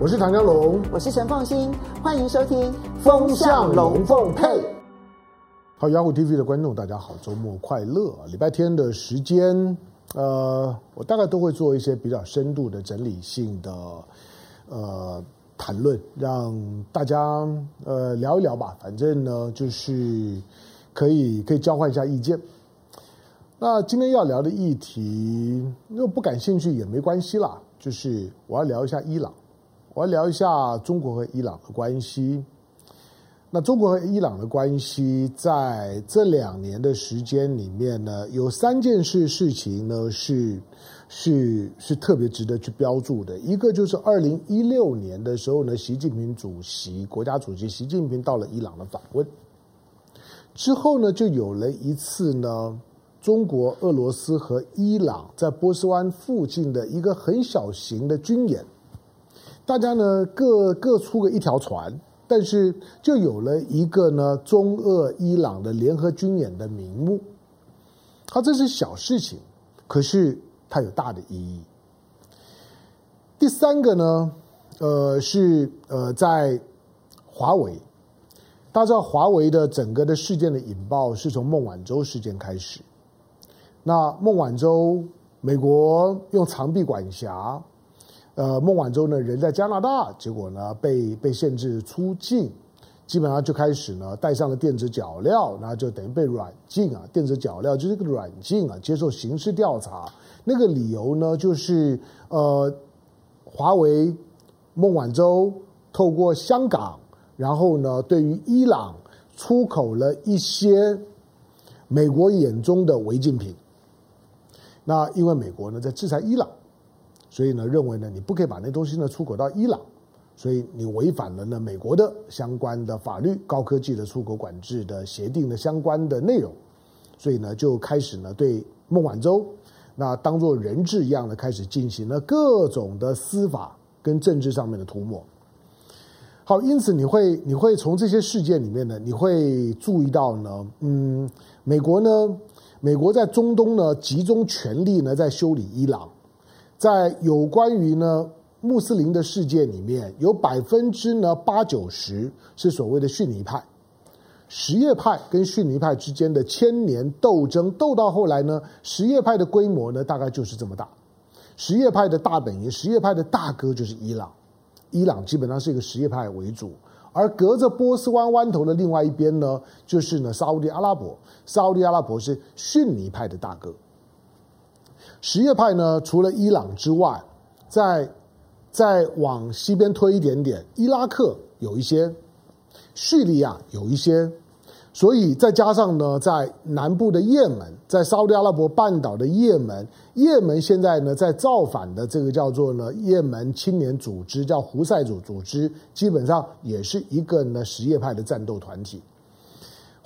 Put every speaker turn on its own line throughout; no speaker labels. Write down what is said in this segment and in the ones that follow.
我是唐江龙，
我是陈凤新，欢迎收听《
风向龙凤配》。好，Yahoo TV 的观众，大家好，周末快乐！礼拜天的时间，呃，我大概都会做一些比较深度的整理性的呃谈论，让大家呃聊一聊吧。反正呢，就是可以可以交换一下意见。那今天要聊的议题，如果不感兴趣也没关系啦，就是我要聊一下伊朗。我要聊一下中国和伊朗的关系。那中国和伊朗的关系，在这两年的时间里面呢，有三件事事情呢是是是特别值得去标注的。一个就是二零一六年的时候呢，习近平主席国家主席习近平到了伊朗的访问之后呢，就有了一次呢，中国、俄罗斯和伊朗在波斯湾附近的一个很小型的军演。大家呢各各出个一条船，但是就有了一个呢中俄伊朗的联合军演的名目。好，这是小事情，可是它有大的意义。第三个呢，呃，是呃在华为，大家知道华为的整个的事件的引爆是从孟晚舟事件开始。那孟晚舟，美国用长臂管辖。呃，孟晚舟呢人在加拿大，结果呢被被限制出境，基本上就开始呢戴上了电子脚镣，然后就等于被软禁啊。电子脚镣就是个软禁啊，接受刑事调查。那个理由呢就是呃，华为孟晚舟透过香港，然后呢对于伊朗出口了一些美国眼中的违禁品。那因为美国呢在制裁伊朗。所以呢，认为呢，你不可以把那东西呢出口到伊朗，所以你违反了呢美国的相关的法律，高科技的出口管制的协定的相关的内容，所以呢，就开始呢对孟晚舟那当做人质一样的开始进行了各种的司法跟政治上面的涂抹。好，因此你会你会从这些事件里面呢，你会注意到呢，嗯，美国呢，美国在中东呢集中全力呢在修理伊朗。在有关于呢穆斯林的世界里面，有百分之呢八九十是所谓的逊尼派，什叶派跟逊尼派之间的千年斗争，斗到后来呢，什叶派的规模呢大概就是这么大，什叶派的大本营，什叶派的大哥就是伊朗，伊朗基本上是一个什叶派为主，而隔着波斯湾湾头的另外一边呢，就是呢沙乌地阿拉伯，沙乌地阿拉伯是逊尼派的大哥。什叶派呢，除了伊朗之外，在再往西边推一点点，伊拉克有一些，叙利亚有一些，所以再加上呢，在南部的也门，在沙乌地阿拉伯半岛的也门，也门现在呢在造反的这个叫做呢也门青年组织，叫胡塞组组织，基本上也是一个呢什叶派的战斗团体。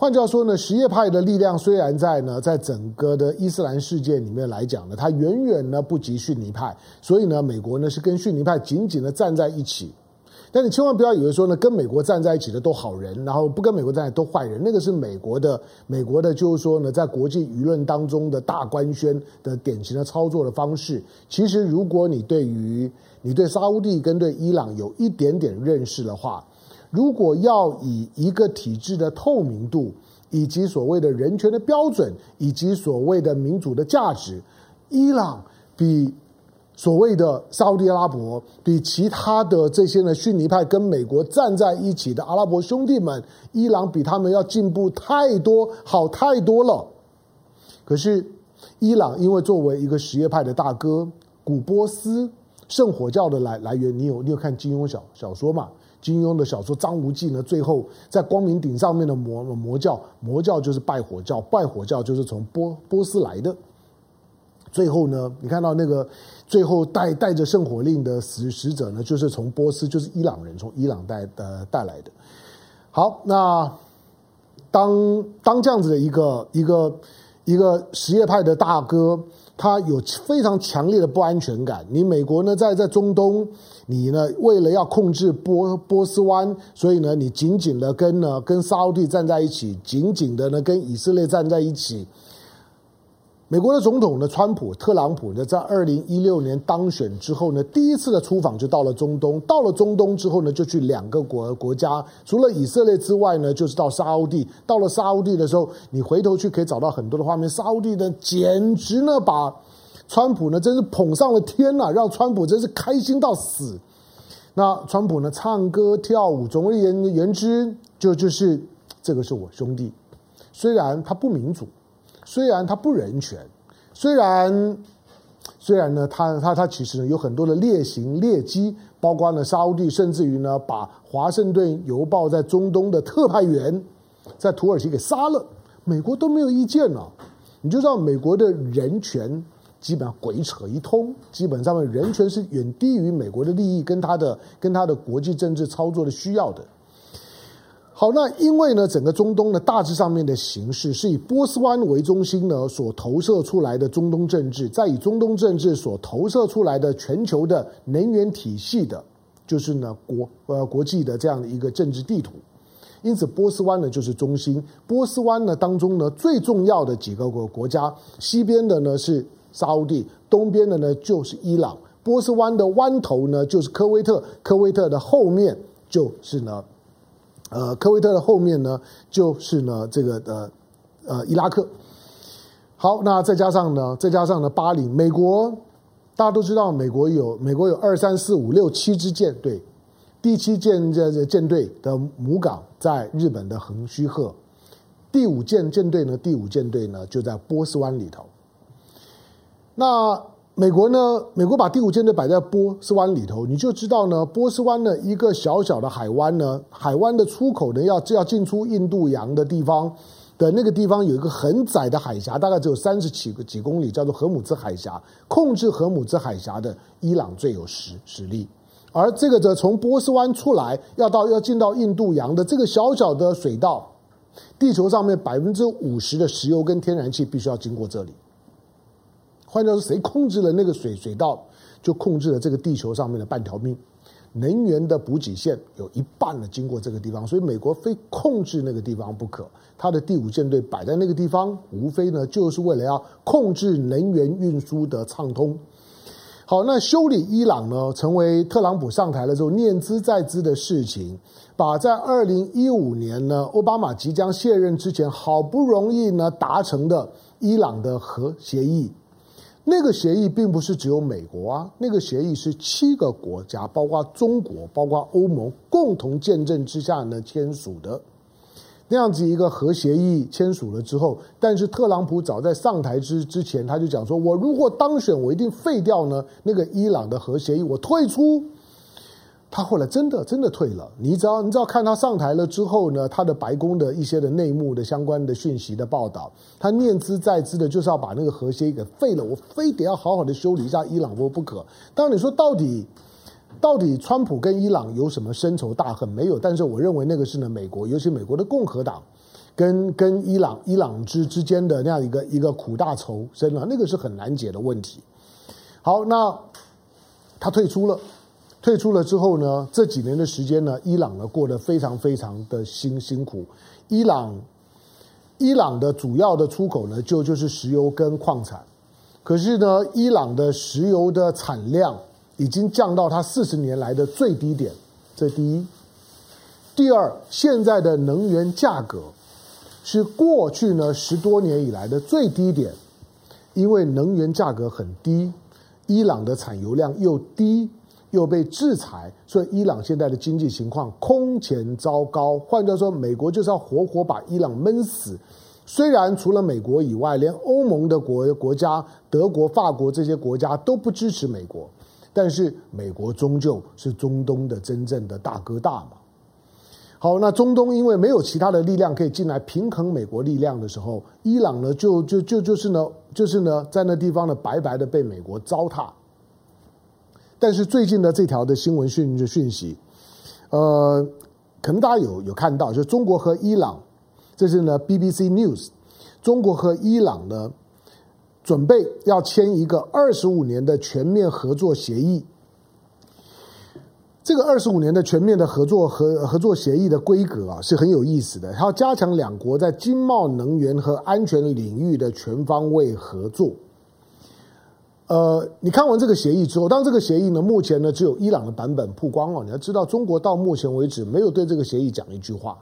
换句话说呢，什叶派的力量虽然在呢，在整个的伊斯兰世界里面来讲呢，它远远呢不及逊尼派，所以呢，美国呢是跟逊尼派紧紧的站在一起。但你千万不要以为说呢，跟美国站在一起的都好人，然后不跟美国站在一起都坏人，那个是美国的，美国的就是说呢，在国际舆论当中的大官宣的典型的操作的方式。其实，如果你对于你对沙乌地跟对伊朗有一点点认识的话，如果要以一个体制的透明度，以及所谓的人权的标准，以及所谓的民主的价值，伊朗比所谓的沙乌地阿拉伯，比其他的这些呢逊尼派跟美国站在一起的阿拉伯兄弟们，伊朗比他们要进步太多，好太多了。可是，伊朗因为作为一个什叶派的大哥，古波斯圣火教的来来源，你有你有看金庸小小说吗？金庸的小说《张无忌》呢，最后在光明顶上面的魔魔教，魔教就是拜火教，拜火教就是从波波斯来的。最后呢，你看到那个最后带带着圣火令的使使者呢，就是从波斯，就是伊朗人从伊朗带呃带来的。好，那当当这样子的一个一个一个什叶派的大哥。他有非常强烈的不安全感。你美国呢，在在中东，你呢为了要控制波波斯湾，所以呢，你紧紧的跟呢跟沙乌地站在一起，紧紧的呢跟以色列站在一起。美国的总统呢，川普特朗普呢，在二零一六年当选之后呢，第一次的出访就到了中东。到了中东之后呢，就去两个国国家，除了以色列之外呢，就是到沙乌地。到了沙乌地的时候，你回头去可以找到很多的画面。沙乌地呢，简直呢，把川普呢，真是捧上了天呐，让川普真是开心到死。那川普呢，唱歌跳舞，总而言言之，就就是这个是我兄弟。虽然他不民主。虽然他不人权，虽然虽然呢，他他他其实呢有很多的劣行劣迹，包括呢沙乌地，甚至于呢把华盛顿邮报在中东的特派员在土耳其给杀了，美国都没有意见了。你就知道美国的人权基本上鬼扯一通，基本上面人权是远低于美国的利益跟他的跟他的国际政治操作的需要的。好，那因为呢，整个中东呢，大致上面的形势是以波斯湾为中心呢所投射出来的中东政治，在以中东政治所投射出来的全球的能源体系的，就是呢国呃国际的这样的一个政治地图。因此，波斯湾呢就是中心。波斯湾呢当中呢最重要的几个国国家，西边的呢是沙乌地，东边的呢就是伊朗。波斯湾的湾头呢就是科威特，科威特的后面就是呢。呃，科威特的后面呢，就是呢这个呃呃伊拉克。好，那再加上呢，再加上呢巴林，美国大家都知道，美国有美国有二三四五六七支舰队，第七舰这舰队的母港在日本的横须贺，第五舰舰队呢，第五舰队呢就在波斯湾里头。那美国呢？美国把第五舰队摆在波斯湾里头，你就知道呢，波斯湾的一个小小的海湾呢，海湾的出口呢要要进出印度洋的地方的那个地方有一个很窄的海峡，大概只有三十几个几公里，叫做荷姆兹海峡。控制荷姆兹海峡的伊朗最有实实力，而这个则从波斯湾出来要到要进到印度洋的这个小小的水道，地球上面百分之五十的石油跟天然气必须要经过这里。换句话说，谁控制了那个水水道，就控制了这个地球上面的半条命。能源的补给线有一半呢经过这个地方，所以美国非控制那个地方不可。他的第五舰队摆在那个地方，无非呢就是为了要控制能源运输的畅通。好，那修理伊朗呢，成为特朗普上台了之后念兹在兹的事情，把在二零一五年呢奥巴马即将卸任之前好不容易呢达成的伊朗的核协议。那个协议并不是只有美国啊，那个协议是七个国家，包括中国、包括欧盟共同见证之下呢签署的。那样子一个核协议签署了之后，但是特朗普早在上台之之前，他就讲说：“我如果当选，我一定废掉呢那个伊朗的核协议，我退出。”他后来真的真的退了，你只要你只要看他上台了之后呢，他的白宫的一些的内幕的相关的讯息的报道，他念兹在兹的就是要把那个核协议给废了，我非得要好好的修理一下伊朗不不可。当你说到底到底川普跟伊朗有什么深仇大恨没有？但是我认为那个是呢美国，尤其美国的共和党跟跟伊朗伊朗之之间的那样一个一个苦大仇深啊，那个是很难解的问题。好，那他退出了。退出了之后呢，这几年的时间呢，伊朗呢过得非常非常的辛辛苦。伊朗，伊朗的主要的出口呢就就是石油跟矿产，可是呢，伊朗的石油的产量已经降到它四十年来的最低点。这第一，第二，现在的能源价格是过去呢十多年以来的最低点，因为能源价格很低，伊朗的产油量又低。又被制裁，所以伊朗现在的经济情况空前糟糕。换句话说，美国就是要活活把伊朗闷死。虽然除了美国以外，连欧盟的国国家、德国、法国这些国家都不支持美国，但是美国终究是中东的真正的大哥大嘛。好，那中东因为没有其他的力量可以进来平衡美国力量的时候，伊朗呢就就就就是呢就是呢在那地方呢白白的被美国糟蹋。但是最近的这条的新闻讯讯息，呃，可能大家有有看到，就是中国和伊朗，这是呢 BBC News，中国和伊朗呢准备要签一个二十五年的全面合作协议。这个二十五年的全面的合作和合作协议的规格啊，是很有意思的。它要加强两国在经贸、能源和安全领域的全方位合作。呃，你看完这个协议之后，当这个协议呢，目前呢只有伊朗的版本曝光了。你要知道，中国到目前为止没有对这个协议讲一句话。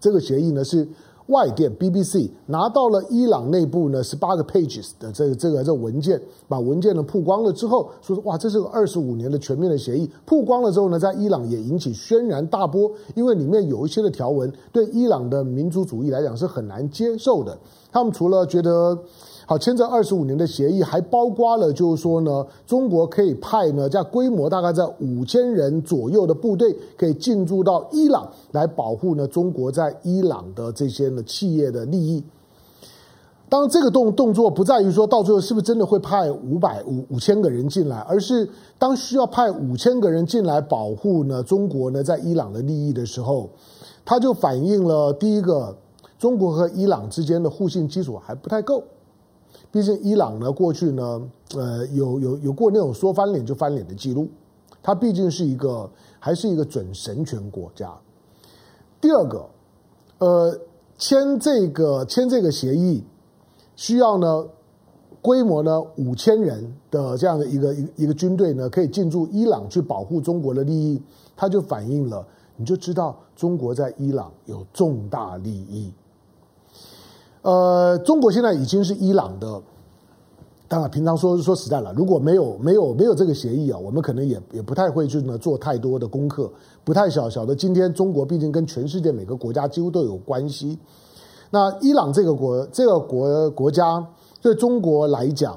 这个协议呢是。外电 BBC 拿到了伊朗内部呢十八个 pages 的这个这个这文件，把文件呢曝光了之后，说哇，这是个二十五年的全面的协议。曝光了之后呢，在伊朗也引起轩然大波，因为里面有一些的条文对伊朗的民族主义来讲是很难接受的。他们除了觉得。好，签这二十五年的协议，还包括了，就是说呢，中国可以派呢，在规模大概在五千人左右的部队，可以进驻到伊朗，来保护呢中国在伊朗的这些呢企业的利益。当，这个动动作不在于说到最后是不是真的会派五百五五千个人进来，而是当需要派五千个人进来保护呢中国呢在伊朗的利益的时候，它就反映了第一个，中国和伊朗之间的互信基础还不太够。毕竟伊朗呢，过去呢，呃，有有有过那种说翻脸就翻脸的记录，它毕竟是一个还是一个准神权国家。第二个，呃，签这个签这个协议需要呢规模呢五千人的这样的一个一一个军队呢，可以进驻伊朗去保护中国的利益，它就反映了，你就知道中国在伊朗有重大利益。呃，中国现在已经是伊朗的，当然平常说说实在了，如果没有没有没有这个协议啊，我们可能也也不太会去呢做太多的功课，不太晓晓得今天中国毕竟跟全世界每个国家几乎都有关系。那伊朗这个国这个国国家对中国来讲，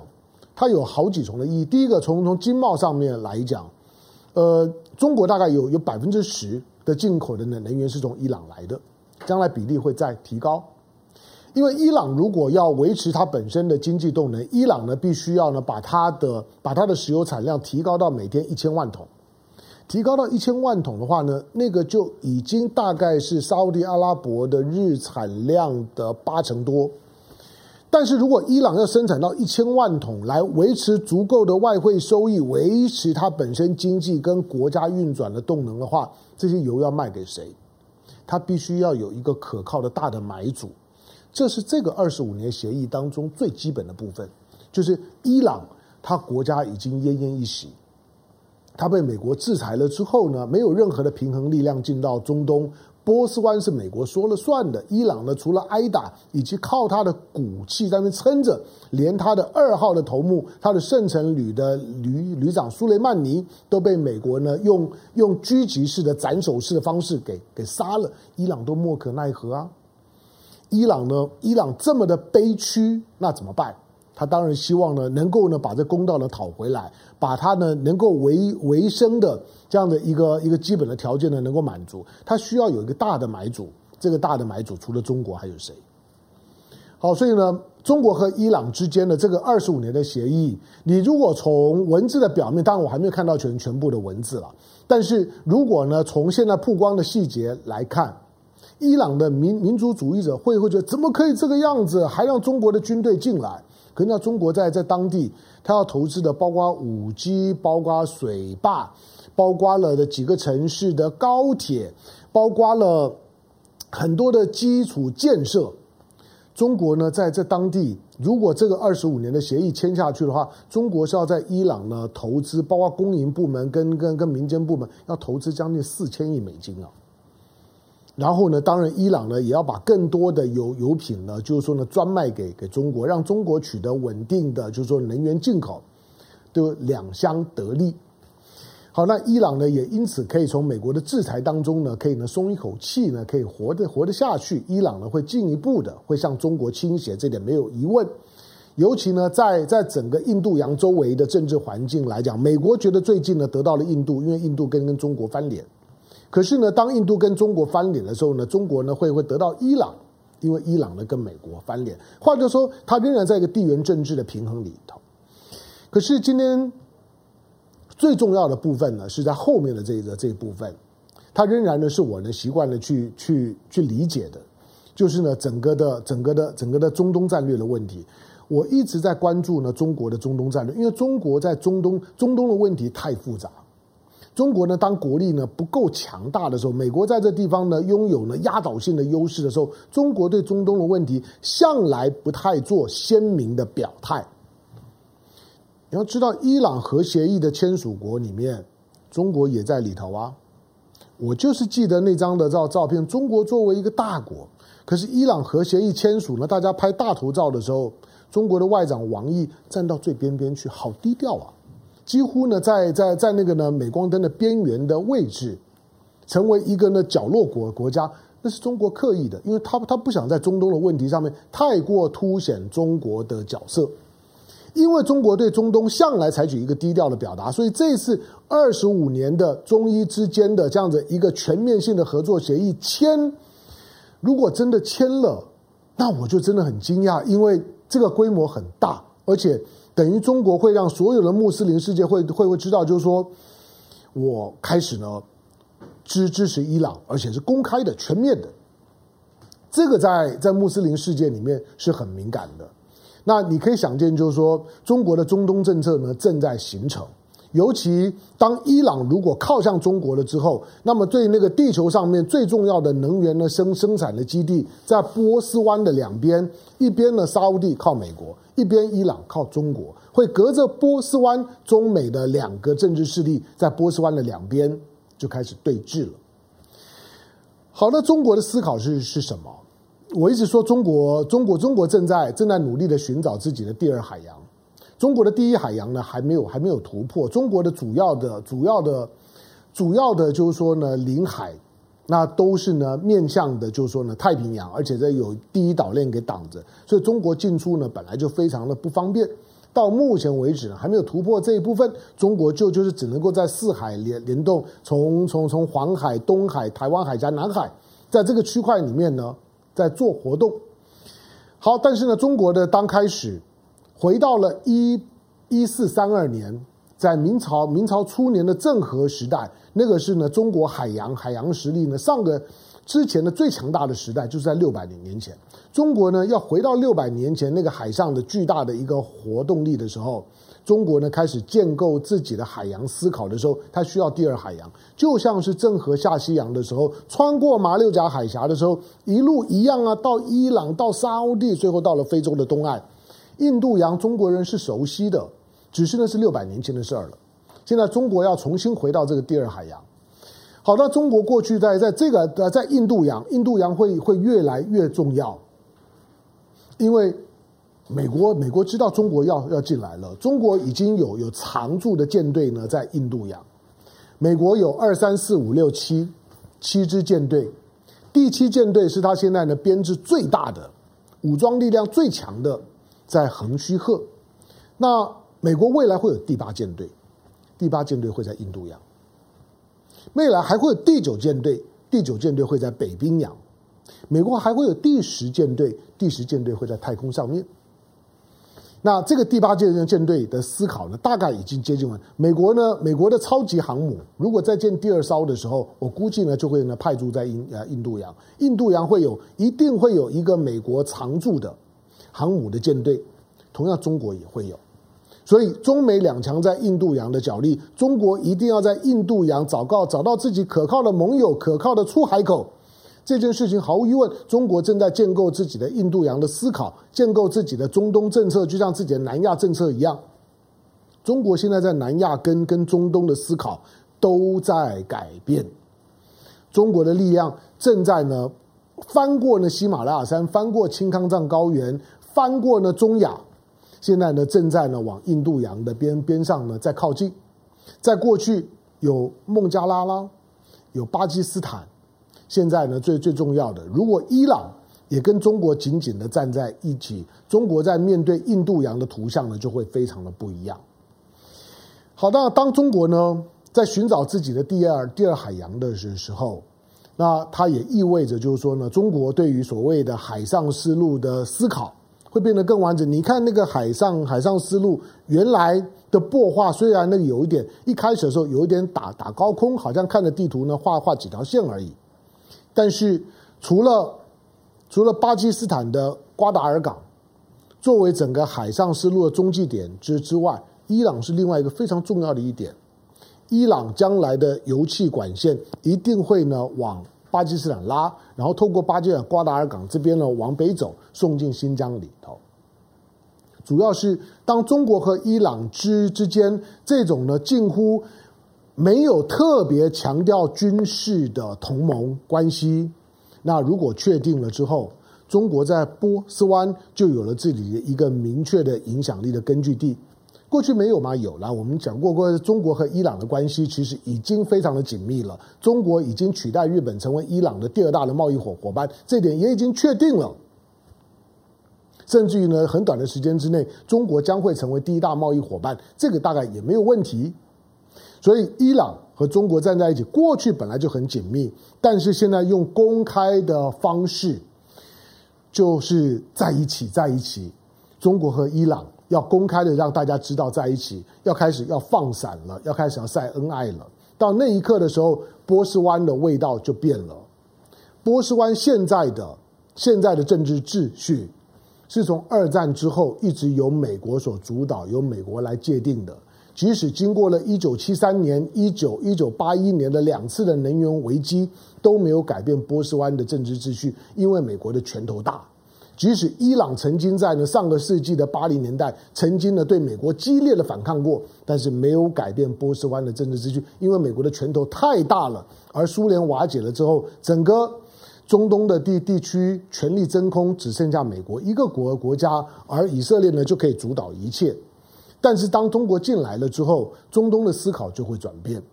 它有好几重的意义。第一个，从从经贸上面来讲，呃，中国大概有有百分之十的进口的能能源是从伊朗来的，将来比例会再提高。因为伊朗如果要维持它本身的经济动能，伊朗呢必须要呢把它的把它的石油产量提高到每天一千万桶，提高到一千万桶的话呢，那个就已经大概是沙乌地阿拉伯的日产量的八成多。但是如果伊朗要生产到一千万桶来维持足够的外汇收益，维持它本身经济跟国家运转的动能的话，这些油要卖给谁？它必须要有一个可靠的大的买主。这是这个二十五年协议当中最基本的部分，就是伊朗，它国家已经奄奄一息，它被美国制裁了之后呢，没有任何的平衡力量进到中东，波斯湾是美国说了算的，伊朗呢除了挨打以及靠它的骨气在那撑着，连它的二号的头目，它的圣城旅的旅旅长苏雷曼尼都被美国呢用用狙击式的斩首式的方式给给杀了，伊朗都莫可奈何啊。伊朗呢？伊朗这么的悲屈，那怎么办？他当然希望呢，能够呢把这公道呢讨回来，把他呢能够维维生的这样的一个一个基本的条件呢能够满足。他需要有一个大的买主，这个大的买主除了中国还有谁？好，所以呢，中国和伊朗之间的这个二十五年的协议，你如果从文字的表面，当然我还没有看到全全部的文字了，但是如果呢从现在曝光的细节来看。伊朗的民民族主义者会会觉得怎么可以这个样子，还让中国的军队进来？可是那中国在在当地，他要投资的包括五 G，包括水坝，包括了的几个城市的高铁，包括了很多的基础建设。中国呢，在这当地，如果这个二十五年的协议签下去的话，中国是要在伊朗呢投资，包括公营部门跟跟跟民间部门要投资将近四千亿美金啊。然后呢，当然，伊朗呢也要把更多的油油品呢，就是说呢，专卖给给中国，让中国取得稳定的，就是说能源进口，都两相得利。好，那伊朗呢也因此可以从美国的制裁当中呢，可以呢松一口气呢，可以活得活得下去。伊朗呢会进一步的会向中国倾斜，这点没有疑问。尤其呢，在在整个印度洋周围的政治环境来讲，美国觉得最近呢得到了印度，因为印度跟跟中国翻脸。可是呢，当印度跟中国翻脸的时候呢，中国呢会会得到伊朗，因为伊朗呢跟美国翻脸，或者说它仍然在一个地缘政治的平衡里头。可是今天最重要的部分呢，是在后面的这个这一部分，它仍然呢是我呢习惯的去去去理解的，就是呢整个的整个的整个的中东战略的问题。我一直在关注呢中国的中东战略，因为中国在中东中东的问题太复杂。中国呢，当国力呢不够强大的时候，美国在这地方呢拥有呢压倒性的优势的时候，中国对中东的问题向来不太做鲜明的表态。你要知道，伊朗核协议的签署国里面，中国也在里头啊。我就是记得那张的照照片，中国作为一个大国，可是伊朗核协议签署呢，大家拍大头照的时候，中国的外长王毅站到最边边去，好低调啊，几乎呢在在在那个呢镁光灯的边缘的位置，成为一个呢角落国国家，那是中国刻意的，因为他他不想在中东的问题上面太过凸显中国的角色。因为中国对中东向来采取一个低调的表达，所以这次二十五年的中伊之间的这样子一个全面性的合作协议签，如果真的签了，那我就真的很惊讶，因为这个规模很大，而且等于中国会让所有的穆斯林世界会会会知道，就是说我开始呢支支持伊朗，而且是公开的、全面的，这个在在穆斯林世界里面是很敏感的。那你可以想见，就是说，中国的中东政策呢正在形成。尤其当伊朗如果靠向中国了之后，那么对那个地球上面最重要的能源的生生产的基地，在波斯湾的两边，一边呢沙乌地靠美国，一边伊朗靠中国，会隔着波斯湾，中美的两个政治势力在波斯湾的两边就开始对峙了。好，的中国的思考是是什么？我一直说中国，中国，中国正在正在努力的寻找自己的第二海洋。中国的第一海洋呢，还没有还没有突破。中国的主要的主要的主要的，就是说呢，领海那都是呢面向的，就是说呢太平洋，而且这有第一岛链给挡着，所以中国进出呢本来就非常的不方便。到目前为止呢，还没有突破这一部分，中国就就是只能够在四海联联动，从从从黄海、东海、台湾海峡、南海，在这个区块里面呢。在做活动，好，但是呢，中国的刚开始回到了一一四三二年，在明朝明朝初年的郑和时代，那个是呢中国海洋海洋实力呢上个之前的最强大的时代，就是在六百年前，中国呢要回到六百年前那个海上的巨大的一个活动力的时候。中国呢开始建构自己的海洋思考的时候，它需要第二海洋，就像是郑和下西洋的时候，穿过马六甲海峡的时候，一路一样啊，到伊朗，到沙乌地，最后到了非洲的东岸，印度洋，中国人是熟悉的，只是那是六百年前的事儿了。现在中国要重新回到这个第二海洋。好，那中国过去在在这个呃在印度洋，印度洋会会越来越重要，因为。美国，美国知道中国要要进来了。中国已经有有常驻的舰队呢，在印度洋。美国有二三四五六七七支舰队，第七舰队是他现在呢编制最大的、武装力量最强的，在横须贺。那美国未来会有第八舰队，第八舰队会在印度洋。未来还会有第九舰队，第九舰队会在北冰洋。美国还会有第十舰队，第十舰队会在太空上面。那这个第八舰队舰队的思考呢，大概已经接近完。美国呢，美国的超级航母如果再建第二艘的时候，我估计呢就会呢派驻在印呃印度洋。印度洋会有一定会有一个美国常驻的航母的舰队，同样中国也会有。所以中美两强在印度洋的角力，中国一定要在印度洋找到找到自己可靠的盟友、可靠的出海口。这件事情毫无疑问，中国正在建构自己的印度洋的思考，建构自己的中东政策，就像自己的南亚政策一样。中国现在在南亚跟跟中东的思考都在改变。中国的力量正在呢翻过呢喜马拉雅山，翻过青康藏高原，翻过呢中亚，现在呢正在呢往印度洋的边边上呢在靠近。在过去有孟加拉拉，有巴基斯坦。现在呢，最最重要的，如果伊朗也跟中国紧紧的站在一起，中国在面对印度洋的图像呢，就会非常的不一样。好，那当中国呢在寻找自己的第二第二海洋的时候，那它也意味着就是说呢，中国对于所谓的海上丝路的思考会变得更完整。你看那个海上海上丝路原来的破画，虽然那个有一点一开始的时候有一点打打高空，好像看着地图呢画画几条线而已。但是，除了除了巴基斯坦的瓜达尔港作为整个海上丝路的中继点之之外，伊朗是另外一个非常重要的一点。伊朗将来的油气管线一定会呢往巴基斯坦拉，然后透过巴基斯坦瓜达尔港这边呢往北走，送进新疆里头。主要是当中国和伊朗之之间这种呢近乎没有特别强调军事的同盟关系，那如果确定了之后，中国在波斯湾就有了自己的一个明确的影响力的根据地。过去没有吗？有了。我们讲过过，中国和伊朗的关系其实已经非常的紧密了。中国已经取代日本成为伊朗的第二大的贸易伙伙伴，这点也已经确定了。甚至于呢，很短的时间之内，中国将会成为第一大贸易伙伴，这个大概也没有问题。所以，伊朗和中国站在一起，过去本来就很紧密，但是现在用公开的方式，就是在一起，在一起。中国和伊朗要公开的让大家知道在一起，要开始要放散了，要开始要晒恩爱了。到那一刻的时候，波斯湾的味道就变了。波斯湾现在的现在的政治秩序，是从二战之后一直由美国所主导，由美国来界定的。即使经过了一九七三年、一九一九八一年的两次的能源危机，都没有改变波斯湾的政治秩序，因为美国的拳头大。即使伊朗曾经在呢上个世纪的八零年代，曾经呢对美国激烈的反抗过，但是没有改变波斯湾的政治秩序，因为美国的拳头太大了。而苏联瓦解了之后，整个中东的地地区权力真空，只剩下美国一个国国家，而以色列呢就可以主导一切。但是当中国进来了之后，中东的思考就会转变。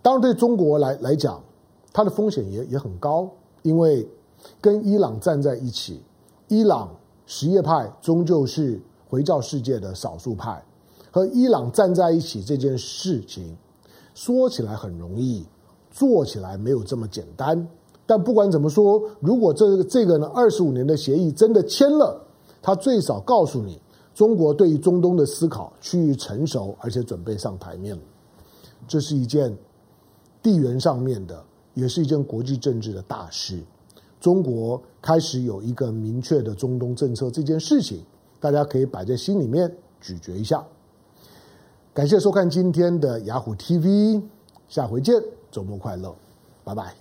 当然，对中国来来讲，它的风险也也很高，因为跟伊朗站在一起，伊朗什叶派终究是回教世界的少数派，和伊朗站在一起这件事情，说起来很容易，做起来没有这么简单。但不管怎么说，如果这个这个呢，二十五年的协议真的签了，他最少告诉你。中国对于中东的思考趋于成熟，而且准备上台面。这是一件地缘上面的，也是一件国际政治的大事。中国开始有一个明确的中东政策，这件事情大家可以摆在心里面咀嚼一下。感谢收看今天的雅虎 TV，下回见，周末快乐，拜拜。